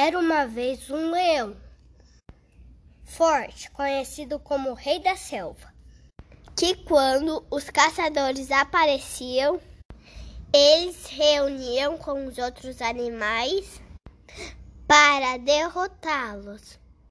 Era uma vez um leão forte, conhecido como Rei da Selva, que quando os caçadores apareciam, eles reuniam com os outros animais para derrotá-los.